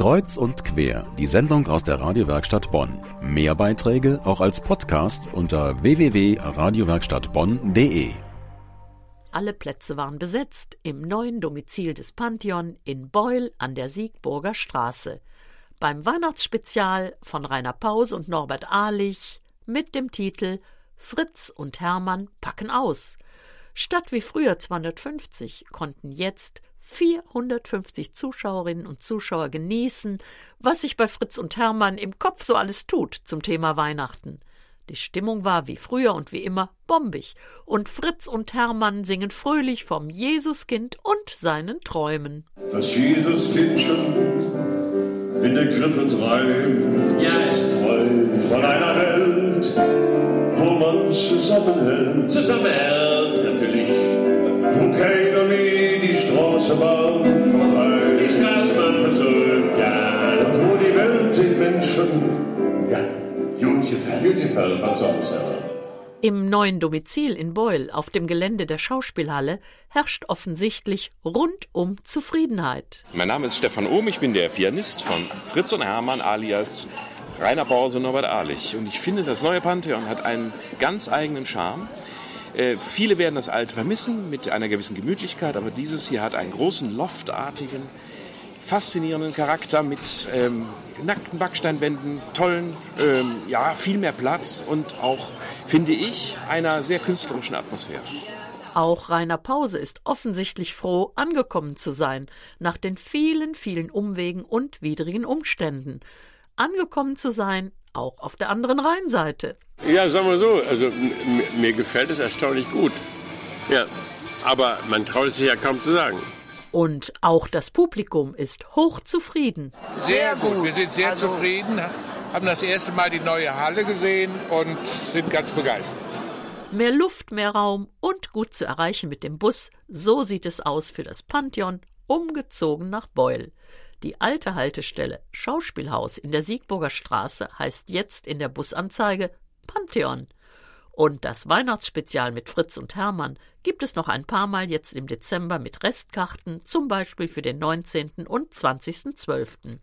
Kreuz und quer, die Sendung aus der Radiowerkstatt Bonn. Mehr Beiträge auch als Podcast unter www.radiowerkstattbonn.de. Alle Plätze waren besetzt im neuen Domizil des Pantheon in Beul an der Siegburger Straße. Beim Weihnachtsspezial von Rainer Paus und Norbert Ahlich mit dem Titel Fritz und Hermann packen aus. Statt wie früher 250 konnten jetzt 450 Zuschauerinnen und Zuschauer genießen, was sich bei Fritz und Hermann im Kopf so alles tut zum Thema Weihnachten. Die Stimmung war wie früher und wie immer bombig, und Fritz und Hermann singen fröhlich vom Jesuskind und seinen Träumen. Das Jesuskindchen in der Krippe treibt, ja, ist toll von einer Welt, wo man zusammenhält. Zusammenhält, natürlich. Straßenbahn verteilt. Die Straßenbahn versucht, ja. Und wo die Welt den Menschen, ja, Beautiful. Beautiful, was soll ich sagen? Im neuen Domizil in Beul auf dem Gelände der Schauspielhalle herrscht offensichtlich rundum Zufriedenheit. Mein Name ist Stefan Ohm, ich bin der Pianist von Fritz und Hermann alias Rainer Bause und Norbert Ahlich. Und ich finde, das neue Pantheon hat einen ganz eigenen Charme. Äh, viele werden das alte vermissen mit einer gewissen Gemütlichkeit, aber dieses hier hat einen großen loftartigen, faszinierenden Charakter mit ähm, nackten Backsteinwänden, tollen, ähm, ja, viel mehr Platz und auch, finde ich, einer sehr künstlerischen Atmosphäre. Auch Rainer Pause ist offensichtlich froh, angekommen zu sein, nach den vielen, vielen Umwegen und widrigen Umständen. Angekommen zu sein, auch auf der anderen Rheinseite. Ja, sagen wir so, also mir gefällt es erstaunlich gut. Ja, aber man traut es sich ja kaum zu sagen. Und auch das Publikum ist hochzufrieden. Sehr gut, wir sind sehr also, zufrieden, haben das erste Mal die neue Halle gesehen und sind ganz begeistert. Mehr Luft, mehr Raum und gut zu erreichen mit dem Bus, so sieht es aus für das Pantheon, umgezogen nach Beul. Die alte Haltestelle Schauspielhaus in der Siegburger Straße heißt jetzt in der Busanzeige Pantheon. Und das Weihnachtsspezial mit Fritz und Hermann gibt es noch ein paar Mal jetzt im Dezember mit Restkarten, zum Beispiel für den 19. und 20.12.